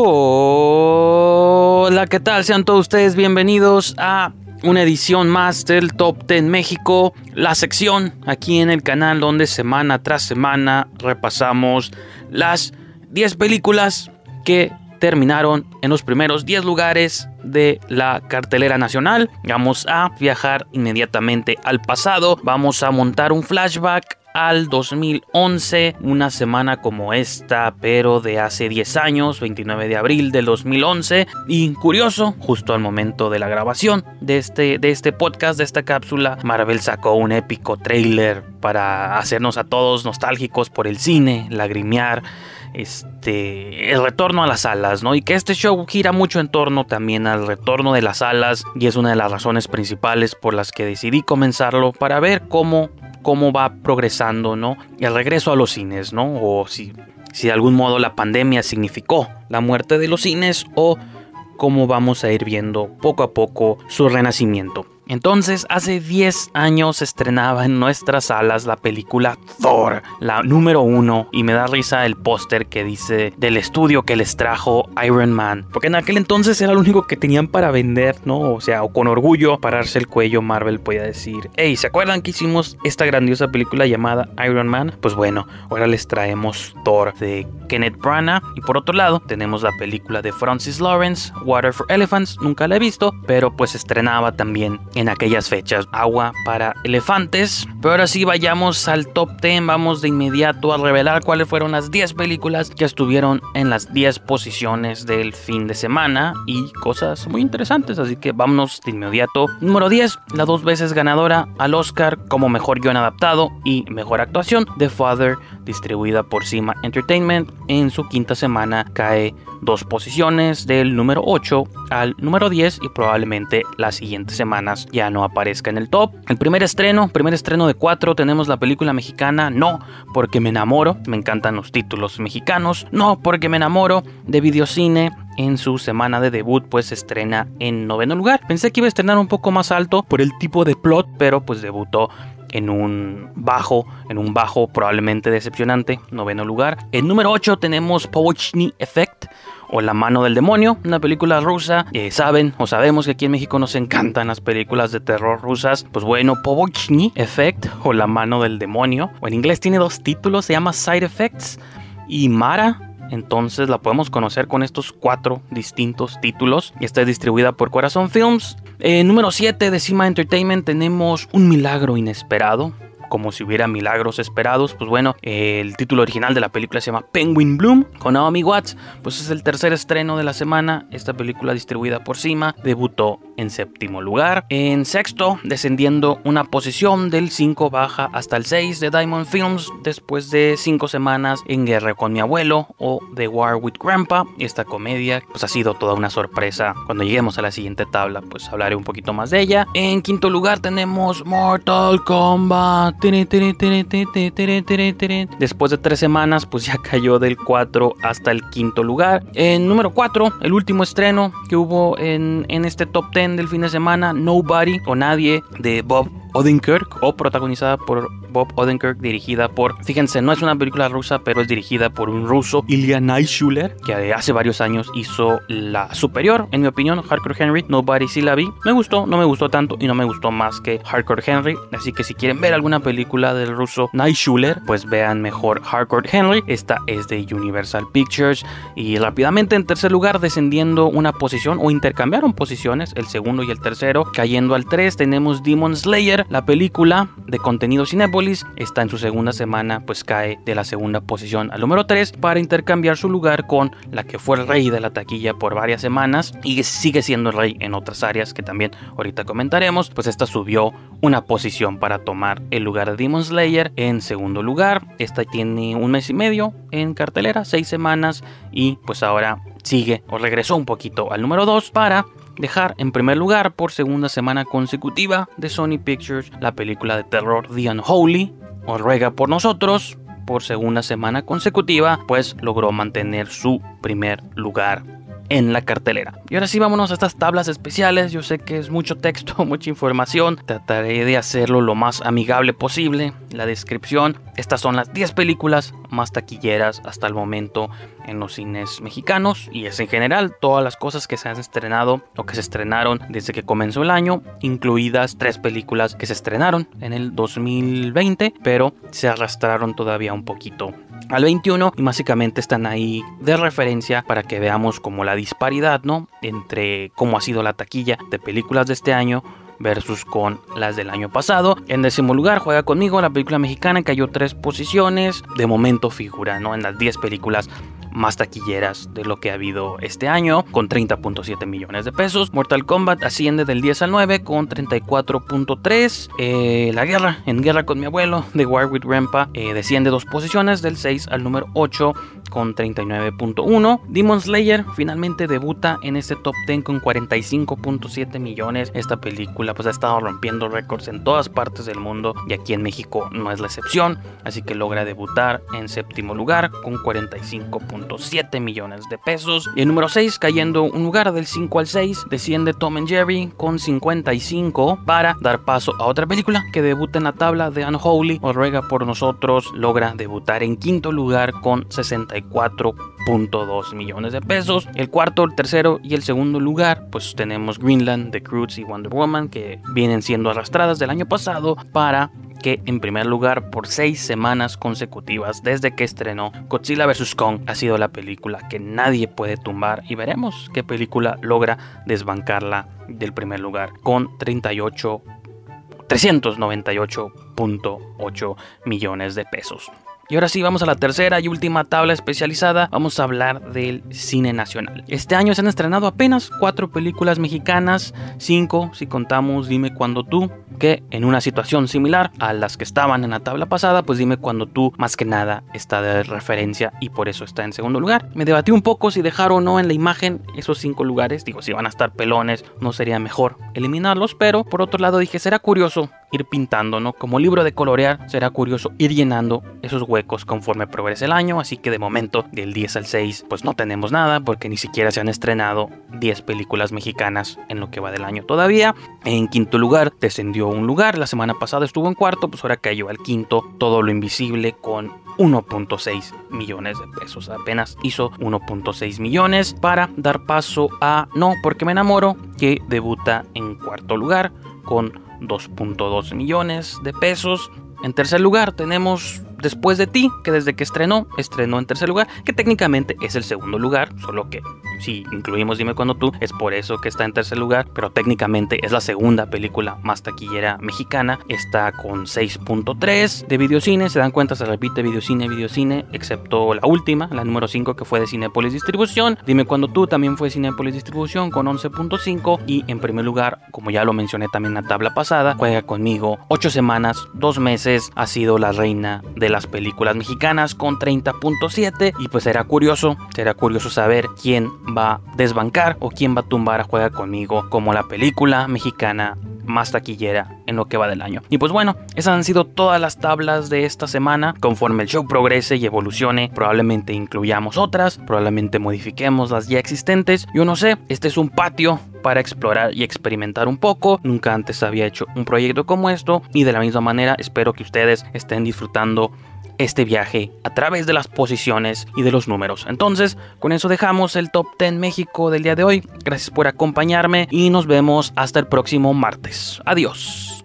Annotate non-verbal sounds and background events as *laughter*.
Hola, ¿qué tal? Sean todos ustedes bienvenidos a una edición más del Top 10 México, la sección aquí en el canal donde semana tras semana repasamos las 10 películas que terminaron en los primeros 10 lugares de la cartelera nacional. Vamos a viajar inmediatamente al pasado, vamos a montar un flashback al 2011, una semana como esta, pero de hace 10 años, 29 de abril del 2011. Y curioso, justo al momento de la grabación de este, de este podcast, de esta cápsula, Marvel sacó un épico trailer para hacernos a todos nostálgicos por el cine, lagrimear este, el retorno a las salas, ¿no? Y que este show gira mucho en torno también al retorno de las salas y es una de las razones principales por las que decidí comenzarlo para ver cómo cómo va progresando, ¿no? El regreso a los cines, ¿no? O si, si de algún modo la pandemia significó la muerte de los cines o cómo vamos a ir viendo poco a poco su renacimiento. Entonces, hace 10 años estrenaba en nuestras salas la película Thor, la número uno, y me da risa el póster que dice del estudio que les trajo Iron Man, porque en aquel entonces era lo único que tenían para vender, ¿no? O sea, o con orgullo pararse el cuello, Marvel podía decir, hey, ¿se acuerdan que hicimos esta grandiosa película llamada Iron Man? Pues bueno, ahora les traemos Thor de Kenneth Branagh, y por otro lado tenemos la película de Francis Lawrence, Water for Elephants, nunca la he visto, pero pues estrenaba también en aquellas fechas. Agua para elefantes. Pero ahora sí vayamos al top 10. Vamos de inmediato a revelar cuáles fueron las 10 películas que estuvieron en las 10 posiciones del fin de semana. Y cosas muy interesantes. Así que vámonos de inmediato. Número 10. La dos veces ganadora al Oscar como mejor guion adaptado y mejor actuación. The Father, distribuida por Cima Entertainment. En su quinta semana cae dos posiciones del número 8 al número 10 y probablemente las siguientes semanas ya no aparezca en el top. El primer estreno, primer estreno de 4, tenemos la película mexicana No, porque me enamoro, me encantan los títulos mexicanos, No, porque me enamoro de videocine en su semana de debut pues estrena en noveno lugar. Pensé que iba a estrenar un poco más alto por el tipo de plot, pero pues debutó en un bajo, en un bajo probablemente decepcionante, noveno lugar. En número 8 tenemos Powochny Effect o La mano del demonio, una película rusa. Eh, saben o sabemos que aquí en México nos encantan las películas de terror rusas. Pues bueno, Powochny Effect o La mano del demonio, o en inglés tiene dos títulos, se llama Side Effects y Mara entonces la podemos conocer con estos cuatro distintos títulos. Y está distribuida por Corazón Films. Eh, número 7 de Cima Entertainment tenemos Un Milagro Inesperado como si hubiera milagros esperados. Pues bueno, el título original de la película se llama Penguin Bloom con Naomi Watts. Pues es el tercer estreno de la semana. Esta película distribuida por Cima debutó en séptimo lugar. En sexto, descendiendo una posición del 5 baja hasta el 6 de Diamond Films después de 5 semanas en Guerra con mi abuelo o The War with Grandpa. Esta comedia pues ha sido toda una sorpresa. Cuando lleguemos a la siguiente tabla pues hablaré un poquito más de ella. En quinto lugar tenemos Mortal Kombat. Después de tres semanas, pues ya cayó del 4 hasta el quinto lugar. En número 4, el último estreno que hubo en, en este top 10 del fin de semana, Nobody o Nadie de Bob Odenkirk o protagonizada por Bob Odenkirk, dirigida por, fíjense, no es una película rusa, pero es dirigida por un ruso, Ilya Naishuler, que hace varios años hizo la superior, en mi opinión, Hardcore Henry. Nobody sí la vi. Me gustó, no me gustó tanto y no me gustó más que Hardcore Henry. Así que si quieren ver alguna película del ruso Naishuler, pues vean mejor Hardcore Henry. Esta es de Universal Pictures. Y rápidamente en tercer lugar, descendiendo una posición o intercambiaron posiciones, el segundo y el tercero, cayendo al 3, tenemos Demon Slayer la película de contenido Está en su segunda semana, pues cae de la segunda posición al número 3 para intercambiar su lugar con la que fue el rey de la taquilla por varias semanas y sigue siendo el rey en otras áreas que también ahorita comentaremos. Pues esta subió una posición para tomar el lugar de Demon Slayer en segundo lugar. Esta tiene un mes y medio en cartelera, seis semanas y pues ahora sigue o regresó un poquito al número 2 para dejar en primer lugar por segunda semana consecutiva de Sony Pictures la película de terror The Unholy, o ruega por nosotros, por segunda semana consecutiva, pues logró mantener su primer lugar en la cartelera. Y ahora sí, vámonos a estas tablas especiales. Yo sé que es mucho texto, *laughs* mucha información. Trataré de hacerlo lo más amigable posible. La descripción. Estas son las 10 películas más taquilleras hasta el momento en los cines mexicanos y es en general todas las cosas que se han estrenado o que se estrenaron desde que comenzó el año, incluidas tres películas que se estrenaron en el 2020, pero se arrastraron todavía un poquito al 21 y básicamente están ahí de referencia para que veamos como la disparidad, ¿no? Entre cómo ha sido la taquilla de películas de este año versus con las del año pasado. En décimo lugar juega conmigo la película mexicana que cayó tres posiciones. De momento figura ¿no? en las 10 películas más taquilleras de lo que ha habido este año, con 30.7 millones de pesos. Mortal Kombat asciende del 10 al 9 con 34.3. Eh, la guerra, en guerra con mi abuelo, de War with Grandpa, eh, desciende dos posiciones, del 6 al número 8 con 39.1. Demon Slayer finalmente debuta en este top 10 con 45.7 millones. Esta película pues ha estado rompiendo récords en todas partes del mundo y aquí en México no es la excepción, así que logra debutar en séptimo lugar con 45.7 millones de pesos. Y el número 6 cayendo un lugar del 5 al 6 desciende Tom and Jerry con 55 para dar paso a otra película que debuta en la tabla de Unholy o Ruega por nosotros logra debutar en quinto lugar con 60 4.2 millones de pesos. El cuarto, el tercero y el segundo lugar, pues tenemos Greenland, The Croods y Wonder Woman, que vienen siendo arrastradas del año pasado para que en primer lugar por seis semanas consecutivas desde que estrenó Godzilla vs. Kong ha sido la película que nadie puede tumbar y veremos qué película logra desbancarla del primer lugar con 38 398.8 millones de pesos. Y ahora sí, vamos a la tercera y última tabla especializada. Vamos a hablar del cine nacional. Este año se han estrenado apenas cuatro películas mexicanas, cinco si contamos Dime cuando tú, que en una situación similar a las que estaban en la tabla pasada, pues Dime cuando tú más que nada está de referencia y por eso está en segundo lugar. Me debatí un poco si dejar o no en la imagen esos cinco lugares. Digo, si van a estar pelones, no sería mejor eliminarlos, pero por otro lado dije, será curioso ir pintando, ¿no? Como libro de colorear, será curioso ir llenando esos huecos conforme progrese el año, así que de momento del 10 al 6 pues no tenemos nada porque ni siquiera se han estrenado 10 películas mexicanas en lo que va del año todavía. En quinto lugar descendió un lugar, la semana pasada estuvo en cuarto, pues ahora cayó al quinto, todo lo invisible con 1.6 millones de pesos. Apenas hizo 1.6 millones para dar paso a No, porque me enamoro, que debuta en cuarto lugar con 2.2 millones de pesos. En tercer lugar tenemos Después de ti, que desde que estrenó, estrenó en tercer lugar, que técnicamente es el segundo lugar, solo que si incluimos Dime cuando tú, es por eso que está en tercer lugar, pero técnicamente es la segunda película más taquillera mexicana, está con 6.3 de videocine, se dan cuenta, se repite videocine, videocine, excepto la última, la número 5 que fue de Cinepolis Distribución, Dime cuando tú también fue Cinepolis Distribución con 11.5 y en primer lugar, como ya lo mencioné también en la tabla pasada, juega conmigo 8 semanas, 2 meses, ha sido la reina las películas mexicanas con 30.7 y pues será curioso, será curioso saber quién va a desbancar o quién va a tumbar a Juega conmigo como la película mexicana más taquillera en lo que va del año. Y pues bueno, esas han sido todas las tablas de esta semana. Conforme el show progrese y evolucione, probablemente incluyamos otras, probablemente modifiquemos las ya existentes. Yo no sé, este es un patio para explorar y experimentar un poco. Nunca antes había hecho un proyecto como esto y de la misma manera espero que ustedes estén disfrutando este viaje a través de las posiciones y de los números. Entonces, con eso dejamos el Top 10 México del día de hoy. Gracias por acompañarme y nos vemos hasta el próximo martes. Adiós.